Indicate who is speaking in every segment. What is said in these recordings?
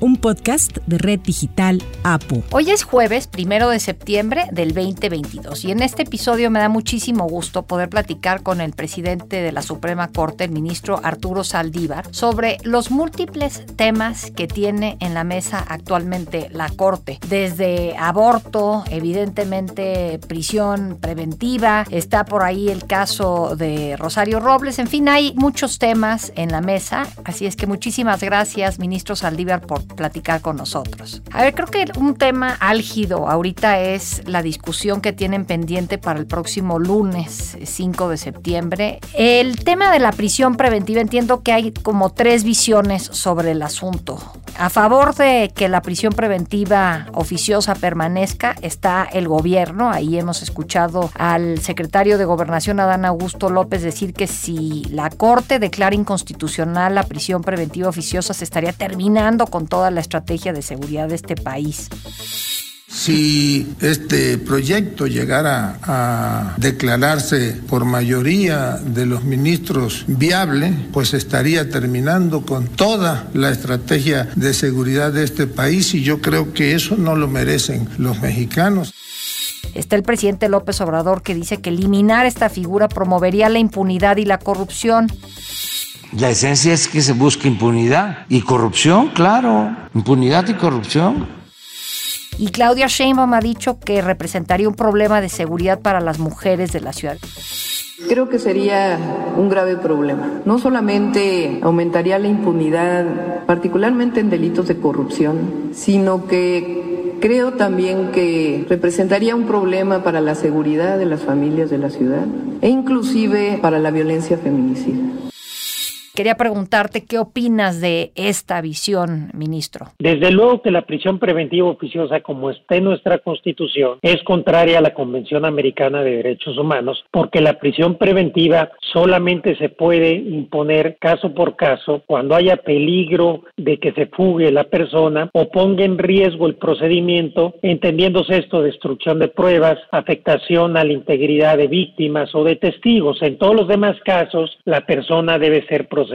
Speaker 1: un podcast de Red Digital APU.
Speaker 2: Hoy es jueves, primero de septiembre del 2022, y en este episodio me da muchísimo gusto poder platicar con el presidente de la Suprema Corte, el ministro Arturo Saldívar, sobre los múltiples temas que tiene en la mesa actualmente la Corte, desde aborto, evidentemente prisión preventiva, está por ahí el caso de Rosario Robles, en fin, hay muchos temas en la mesa, así es que muchísimas gracias, ministro Saldívar, por platicar con nosotros. A ver, creo que un tema álgido ahorita es la discusión que tienen pendiente para el próximo lunes 5 de septiembre. El tema de la prisión preventiva, entiendo que hay como tres visiones sobre el asunto. A favor de que la prisión preventiva oficiosa permanezca está el gobierno. Ahí hemos escuchado al secretario de Gobernación, Adán Augusto López, decir que si la Corte declara inconstitucional la prisión preventiva oficiosa, se estaría terminando con todo toda la estrategia de seguridad de este país.
Speaker 3: Si este proyecto llegara a declararse por mayoría de los ministros viable, pues estaría terminando con toda la estrategia de seguridad de este país y yo creo que eso no lo merecen los mexicanos.
Speaker 2: Está el presidente López Obrador que dice que eliminar esta figura promovería la impunidad y la corrupción.
Speaker 4: La esencia es que se busque impunidad y corrupción, claro, impunidad y corrupción.
Speaker 2: Y Claudia Sheinbaum ha dicho que representaría un problema de seguridad para las mujeres de la ciudad.
Speaker 5: Creo que sería un grave problema. No solamente aumentaría la impunidad, particularmente en delitos de corrupción, sino que creo también que representaría un problema para la seguridad de las familias de la ciudad e inclusive para la violencia feminicida.
Speaker 2: Quería preguntarte qué opinas de esta visión, ministro.
Speaker 6: Desde luego que la prisión preventiva oficiosa, como está en nuestra Constitución, es contraria a la Convención Americana de Derechos Humanos, porque la prisión preventiva solamente se puede imponer caso por caso cuando haya peligro de que se fugue la persona o ponga en riesgo el procedimiento, entendiéndose esto destrucción de pruebas, afectación a la integridad de víctimas o de testigos. En todos los demás casos, la persona debe ser procesada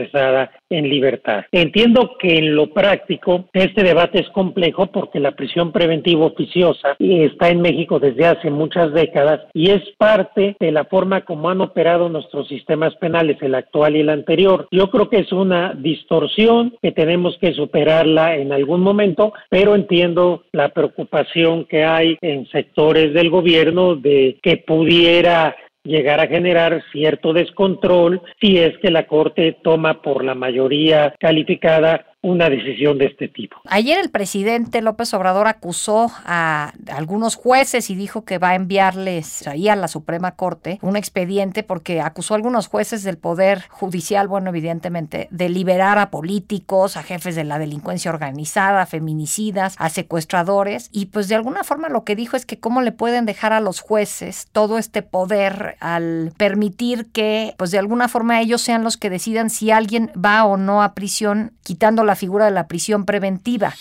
Speaker 6: en libertad. Entiendo que en lo práctico este debate es complejo porque la prisión preventiva oficiosa está en México desde hace muchas décadas y es parte de la forma como han operado nuestros sistemas penales, el actual y el anterior. Yo creo que es una distorsión que tenemos que superarla en algún momento, pero entiendo la preocupación que hay en sectores del gobierno de que pudiera llegar a generar cierto descontrol si es que la Corte toma por la mayoría calificada una decisión de este tipo.
Speaker 2: Ayer el presidente López Obrador acusó a algunos jueces y dijo que va a enviarles ahí a la Suprema Corte un expediente porque acusó a algunos jueces del Poder Judicial, bueno, evidentemente, de liberar a políticos, a jefes de la delincuencia organizada, a feminicidas, a secuestradores. Y pues de alguna forma lo que dijo es que cómo le pueden dejar a los jueces todo este poder al permitir que pues de alguna forma ellos sean los que decidan si alguien va o no a prisión, quitando la figura de la prisión preventiva.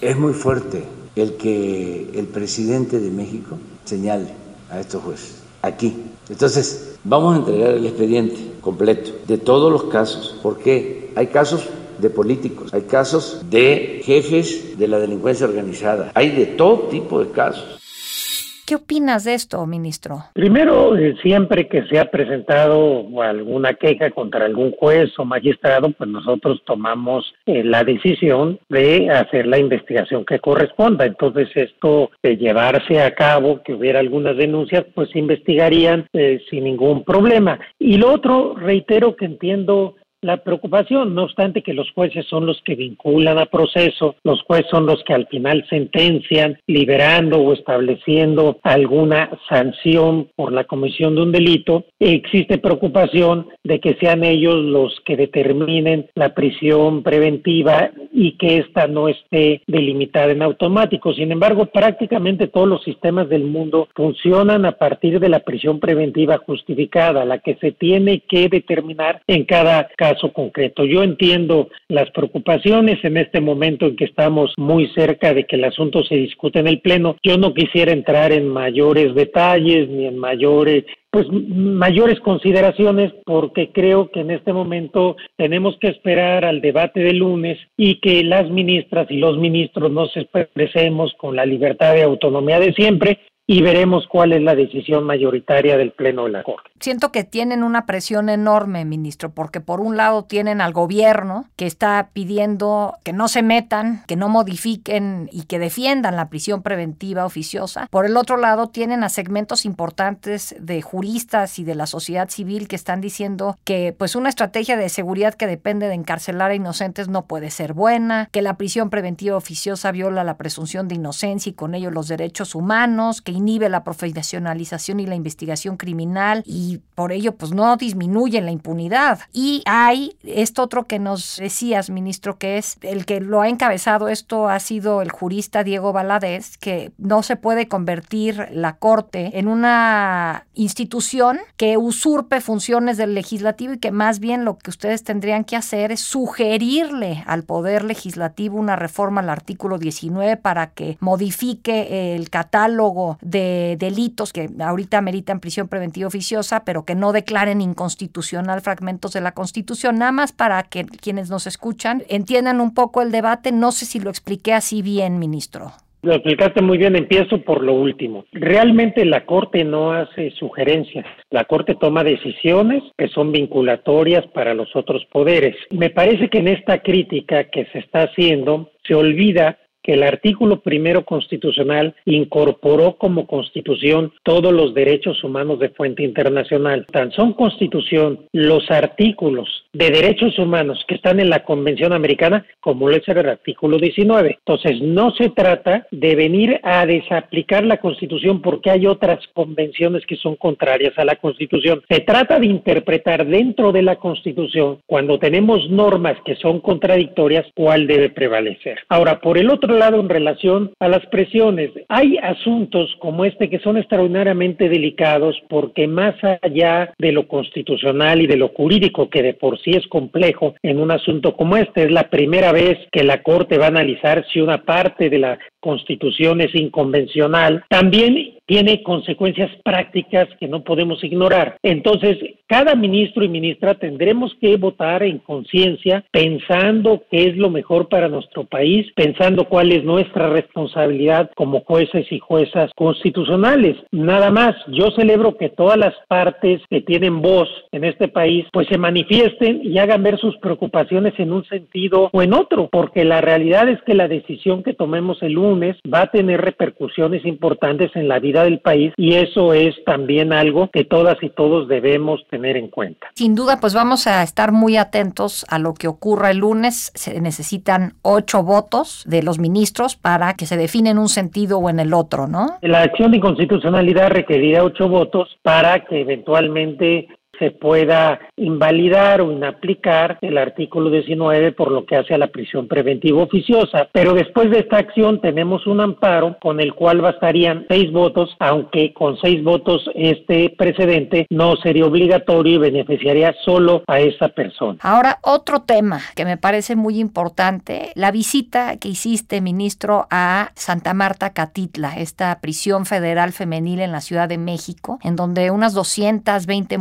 Speaker 4: Es muy fuerte el que el presidente de México señale a estos jueces aquí. Entonces, vamos a entregar el expediente completo de todos los casos, porque hay casos de políticos, hay casos de jefes de la delincuencia organizada, hay de todo tipo de casos.
Speaker 2: ¿Qué opinas de esto, ministro?
Speaker 6: Primero, eh, siempre que se ha presentado alguna queja contra algún juez o magistrado, pues nosotros tomamos eh, la decisión de hacer la investigación que corresponda. Entonces, esto de llevarse a cabo, que hubiera algunas denuncias, pues se investigarían eh, sin ningún problema. Y lo otro, reitero que entiendo la preocupación, no obstante que los jueces son los que vinculan a proceso, los jueces son los que al final sentencian, liberando o estableciendo alguna sanción por la comisión de un delito, existe preocupación de que sean ellos los que determinen la prisión preventiva y que ésta no esté delimitada en automático. Sin embargo, prácticamente todos los sistemas del mundo funcionan a partir de la prisión preventiva justificada, la que se tiene que determinar en cada caso caso concreto. Yo entiendo las preocupaciones en este momento en que estamos muy cerca de que el asunto se discute en el Pleno. Yo no quisiera entrar en mayores detalles ni en mayores pues mayores consideraciones porque creo que en este momento tenemos que esperar al debate de lunes y que las ministras y los ministros nos expresemos con la libertad de autonomía de siempre y veremos cuál es la decisión mayoritaria del Pleno de la Corte.
Speaker 2: Siento que tienen una presión enorme, ministro, porque por un lado tienen al gobierno que está pidiendo que no se metan, que no modifiquen y que defiendan la prisión preventiva oficiosa. Por el otro lado tienen a segmentos importantes de juristas y de la sociedad civil que están diciendo que pues una estrategia de seguridad que depende de encarcelar a inocentes no puede ser buena, que la prisión preventiva oficiosa viola la presunción de inocencia y con ello los derechos humanos, que inhibe la profesionalización y la investigación criminal y por ello pues no disminuye la impunidad. Y hay esto otro que nos decías, ministro, que es el que lo ha encabezado esto ha sido el jurista Diego Valadez, que no se puede convertir la Corte en una institución que usurpe funciones del legislativo y que más bien lo que ustedes tendrían que hacer es sugerirle al Poder Legislativo una reforma al artículo 19 para que modifique el catálogo de delitos que ahorita meritan prisión preventiva oficiosa, pero que no declaren inconstitucional fragmentos de la Constitución, nada más para que quienes nos escuchan entiendan un poco el debate. No sé si lo expliqué así bien, ministro.
Speaker 6: Lo explicaste muy bien, empiezo por lo último. Realmente la Corte no hace sugerencias, la Corte toma decisiones que son vinculatorias para los otros poderes. Me parece que en esta crítica que se está haciendo se olvida que el artículo primero constitucional incorporó como constitución todos los derechos humanos de fuente internacional. Tan son constitución los artículos de derechos humanos que están en la Convención Americana como lo es el artículo 19. Entonces, no se trata de venir a desaplicar la constitución porque hay otras convenciones que son contrarias a la constitución. Se trata de interpretar dentro de la constitución, cuando tenemos normas que son contradictorias, cuál debe prevalecer. Ahora, por el otro lado, en relación a las presiones, hay asuntos como este que son extraordinariamente delicados porque más allá de lo constitucional y de lo jurídico, que de por sí es complejo en un asunto como este, es la primera vez que la Corte va a analizar si una parte de la Constitución es inconvencional, también tiene consecuencias prácticas que no podemos ignorar. Entonces, cada ministro y ministra tendremos que votar en conciencia, pensando qué es lo mejor para nuestro país, pensando cuál es nuestra responsabilidad como jueces y juezas constitucionales. Nada más, yo celebro que todas las partes que tienen voz en este país, pues se manifiesten y hagan ver sus preocupaciones en un sentido o en otro, porque la realidad es que la decisión que tomemos el lunes va a tener repercusiones importantes en la vida del país y eso es también algo que todas y todos debemos tener en cuenta.
Speaker 2: Sin duda, pues vamos a estar muy atentos a lo que ocurra el lunes. Se necesitan ocho votos de los ministros para que se define en un sentido o en el otro, ¿no?
Speaker 6: La acción de inconstitucionalidad requerirá ocho votos para que eventualmente se pueda invalidar o inaplicar el artículo 19 por lo que hace a la prisión preventiva oficiosa. Pero después de esta acción tenemos un amparo con el cual bastarían seis votos, aunque con seis votos este precedente no sería obligatorio y beneficiaría solo a esa persona.
Speaker 2: Ahora, otro tema que me parece muy importante, la visita que hiciste, ministro, a Santa Marta Catitla, esta prisión federal femenil en la Ciudad de México, en donde unas 220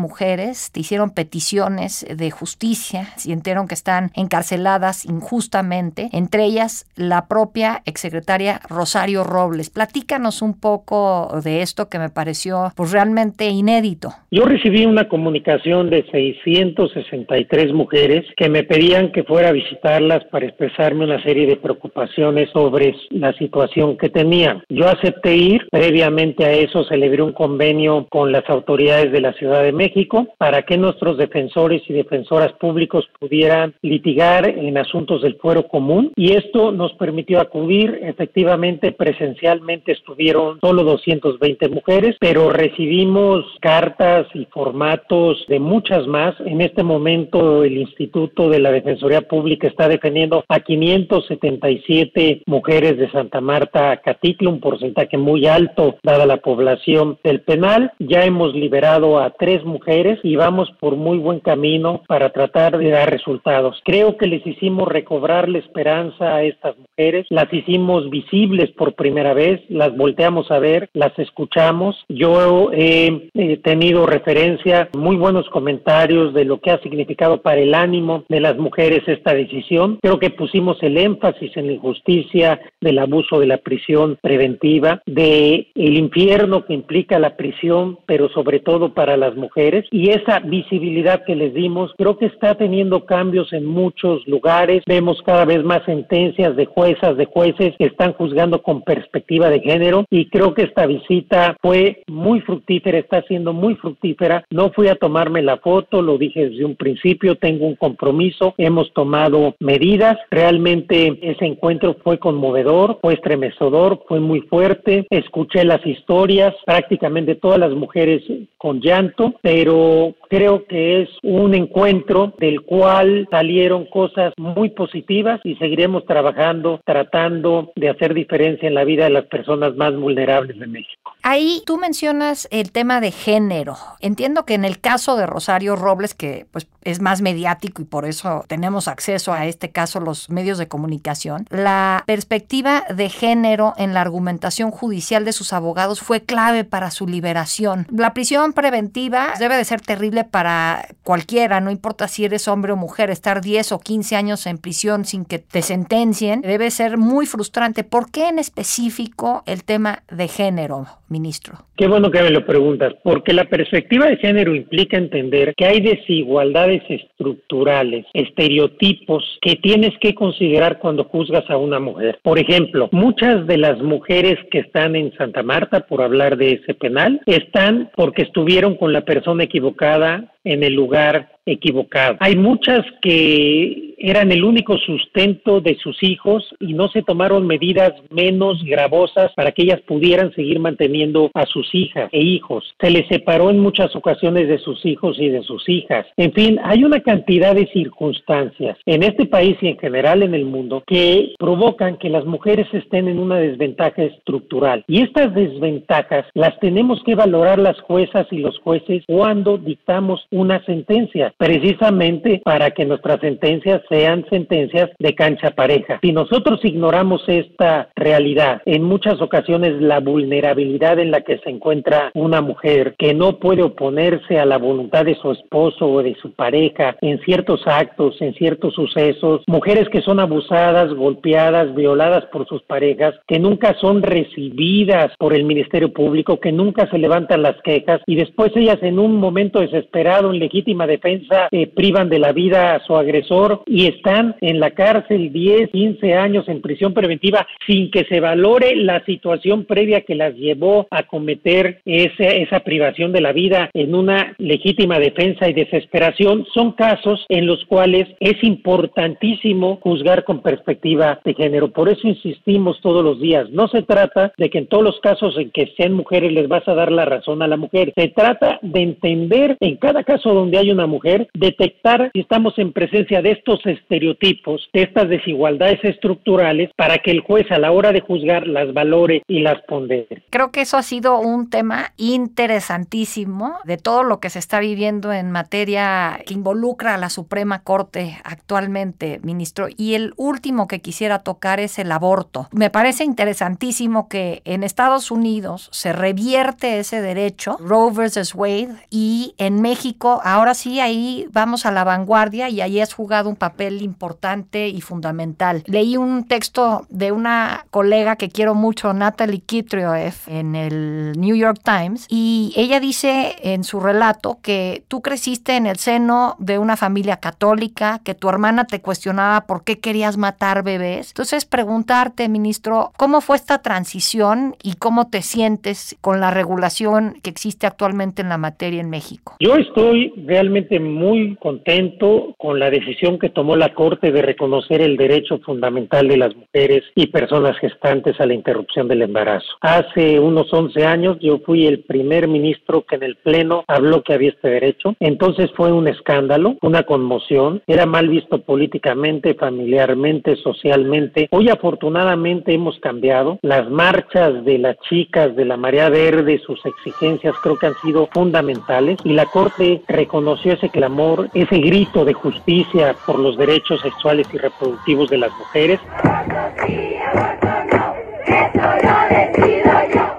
Speaker 2: te hicieron peticiones de justicia, sintieron que están encarceladas injustamente, entre ellas la propia exsecretaria Rosario Robles. Platícanos un poco de esto que me pareció pues realmente inédito.
Speaker 6: Yo recibí una comunicación de 663 mujeres que me pedían que fuera a visitarlas para expresarme una serie de preocupaciones sobre la situación que tenían. Yo acepté ir, previamente a eso celebré un convenio con las autoridades de la Ciudad de México para que nuestros defensores y defensoras públicos pudieran litigar en asuntos del fuero común y esto nos permitió acudir. Efectivamente, presencialmente estuvieron solo 220 mujeres, pero recibimos cartas y formatos de muchas más. En este momento el Instituto de la Defensoría Pública está defendiendo a 577 mujeres de Santa Marta a Catitla, un porcentaje muy alto dada la población del penal. Ya hemos liberado a tres mujeres y vamos por muy buen camino para tratar de dar resultados. Creo que les hicimos recobrar la esperanza a estas mujeres, las hicimos visibles por primera vez, las volteamos a ver, las escuchamos. Yo he, he tenido referencia, muy buenos comentarios de lo que ha significado para el ánimo de las mujeres esta decisión. Creo que pusimos el énfasis en la injusticia del abuso de la prisión preventiva, de infierno que implica la prisión, pero sobre todo para las mujeres y esa visibilidad que les dimos, creo que está teniendo cambios en muchos lugares. Vemos cada vez más sentencias de juezas, de jueces que están juzgando con perspectiva de género y creo que esta visita fue muy fructífera, está siendo muy fructífera. No fui a tomarme la foto, lo dije desde un principio, tengo un compromiso, hemos tomado medidas. Realmente ese encuentro fue conmovedor, fue estremecedor, fue muy fuerte. Escuché las historias, prácticamente todas las mujeres con llanto, pero creo que es un encuentro del cual salieron cosas muy positivas y seguiremos trabajando, tratando de hacer diferencia en la vida de las personas más vulnerables de México.
Speaker 2: Ahí tú mencionas el tema de género. Entiendo que en el caso de Rosario Robles, que pues es más mediático y por eso tenemos acceso a este caso los medios de comunicación, la perspectiva de género en la argumentación judicial de sus abogados fue clave para su liberación. La prisión preventiva debe de ser terrible para cualquiera, no importa si eres hombre o mujer, estar 10 o 15 años en prisión sin que te sentencien debe ser muy frustrante. ¿Por qué en específico el tema de género, ministro?
Speaker 6: Qué bueno que me lo preguntas, porque la perspectiva de género implica entender que hay desigualdades estructurales, estereotipos que tienes que considerar cuando juzgas a una mujer. Por ejemplo, muchas de las mujeres que están en Santa Marta, por hablar de ese penal, están porque estuvieron con la persona equivocada en el lugar equivocado. Hay muchas que eran el único sustento de sus hijos y no se tomaron medidas menos gravosas para que ellas pudieran seguir manteniendo a sus hijas e hijos. Se les separó en muchas ocasiones de sus hijos y de sus hijas. En fin, hay una cantidad de circunstancias en este país y en general en el mundo que provocan que las mujeres estén en una desventaja estructural. Y estas desventajas las tenemos que valorar las juezas y los jueces cuando dictamos una sentencia, precisamente para que nuestras sentencias sean sentencias de cancha pareja. Si nosotros ignoramos esta realidad, en muchas ocasiones la vulnerabilidad en la que se encuentra una mujer que no puede oponerse a la voluntad de su esposo o de su pareja en ciertos actos, en ciertos sucesos, mujeres que son abusadas, golpeadas, violadas por sus parejas, que nunca son recibidas por el Ministerio Público, que nunca se levantan las quejas y después ellas en un momento desesperado en legítima defensa eh, privan de la vida a su agresor y están en la cárcel 10, 15 años en prisión preventiva sin que se valore la situación previa que las llevó a cometer ese, esa privación de la vida en una legítima defensa y desesperación, son casos en los cuales es importantísimo juzgar con perspectiva de género. Por eso insistimos todos los días. No se trata de que en todos los casos en que sean mujeres les vas a dar la razón a la mujer. Se trata de entender en cada caso donde hay una mujer, detectar si estamos en presencia de estos estereotipos, de estas desigualdades estructurales, para que el juez a la hora de juzgar las valore y las pondere.
Speaker 2: Creo que eso ha sido un tema interesantísimo de todo lo que se está viviendo en materia que involucra a la Suprema Corte actualmente, ministro. Y el último que quisiera tocar es el aborto. Me parece interesantísimo que en Estados Unidos se revierte ese derecho, Roe versus Wade, y en México ahora sí ahí vamos a la vanguardia y ahí has jugado un papel importante y fundamental. Leí un texto de una colega que quiero mucho, Natalie Kitrioev, en el New York Times, y ella dice en su relato que tú creciste en el seno de una familia católica, que tu hermana te cuestionaba por qué querías matar bebés. Entonces, preguntarte, ministro, ¿cómo fue esta transición y cómo te sientes con la regulación que existe actualmente en la materia en México?
Speaker 6: Yo estoy realmente muy contento con la decisión que tomó la Corte de reconocer el derecho fundamental de las mujeres y personas gestantes a la interrupción del embarazo. Hace unos 11 años yo fui el primer ministro que en el Pleno habló que había este derecho. Entonces fue un escándalo, una conmoción. Era mal visto políticamente, familiarmente, socialmente. Hoy afortunadamente hemos cambiado. Las marchas de las chicas de la Marea Verde, sus exigencias creo que han sido fundamentales y la Corte reconoció ese clamor, ese grito de justicia por los derechos sexuales y reproductivos de las mujeres.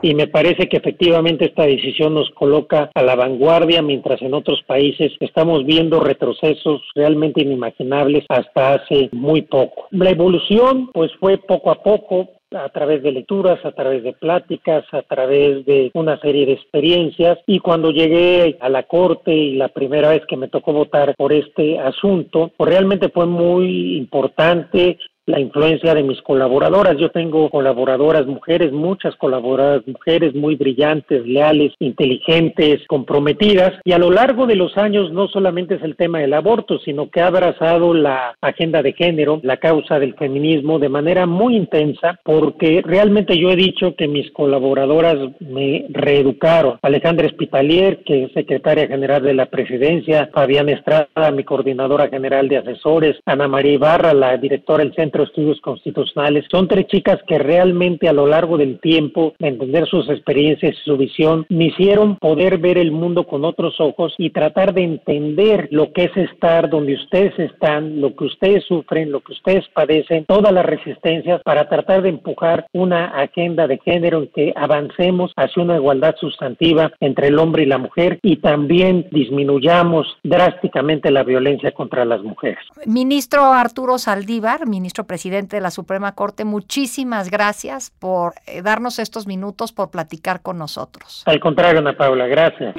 Speaker 6: Y me parece que efectivamente esta decisión nos coloca a la vanguardia, mientras en otros países estamos viendo retrocesos realmente inimaginables hasta hace muy poco. La evolución pues fue poco a poco, a través de lecturas, a través de pláticas, a través de una serie de experiencias y cuando llegué a la corte y la primera vez que me tocó votar por este asunto, pues realmente fue muy importante la influencia de mis colaboradoras. Yo tengo colaboradoras mujeres, muchas colaboradoras mujeres muy brillantes, leales, inteligentes, comprometidas y a lo largo de los años no solamente es el tema del aborto, sino que ha abrazado la agenda de género, la causa del feminismo de manera muy intensa porque realmente yo he dicho que mis colaboradoras me reeducaron. Alejandra Espitalier, que es secretaria general de la presidencia, Fabián Estrada, mi coordinadora general de asesores, Ana María Ibarra, la directora del Centro Estudios Constitucionales. Son tres chicas que realmente a lo largo del tiempo, de entender sus experiencias y su visión, me hicieron poder ver el mundo con otros ojos y tratar de entender lo que es estar donde ustedes están, lo que ustedes sufren, lo que ustedes padecen, todas las resistencias para tratar de empujar una agenda de género en que avancemos hacia una igualdad sustantiva entre el hombre y la mujer y también disminuyamos drásticamente la violencia contra las mujeres.
Speaker 2: Ministro Arturo Saldívar, ministro presidente de la Suprema Corte, muchísimas gracias por eh, darnos estos minutos, por platicar con nosotros.
Speaker 6: Al contrario, Ana Paula, gracias.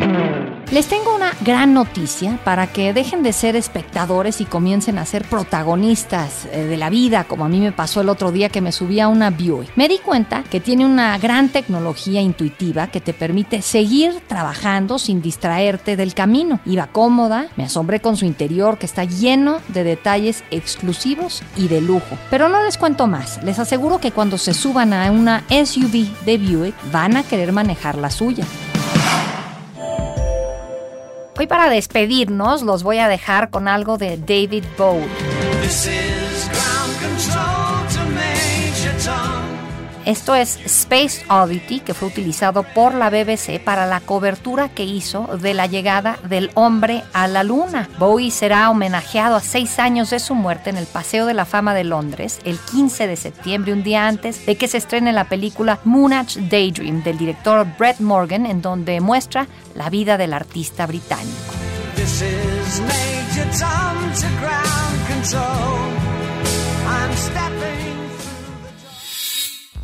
Speaker 2: Les tengo una gran noticia para que dejen de ser espectadores y comiencen a ser protagonistas eh, de la vida, como a mí me pasó el otro día que me subí a una Buick. Me di cuenta que tiene una gran tecnología intuitiva que te permite seguir trabajando sin distraerte del camino. Iba cómoda, me asombré con su interior que está lleno de detalles exclusivos y de lujo. Pero no les cuento más, les aseguro que cuando se suban a una SUV de Buick van a querer manejar la suya. Hoy para despedirnos los voy a dejar con algo de David Bowie. Esto es Space Oddity, que fue utilizado por la BBC para la cobertura que hizo de la llegada del hombre a la Luna. Bowie será homenajeado a seis años de su muerte en el Paseo de la Fama de Londres el 15 de septiembre, un día antes de que se estrene la película Moonage Daydream del director Brett Morgan, en donde muestra la vida del artista británico.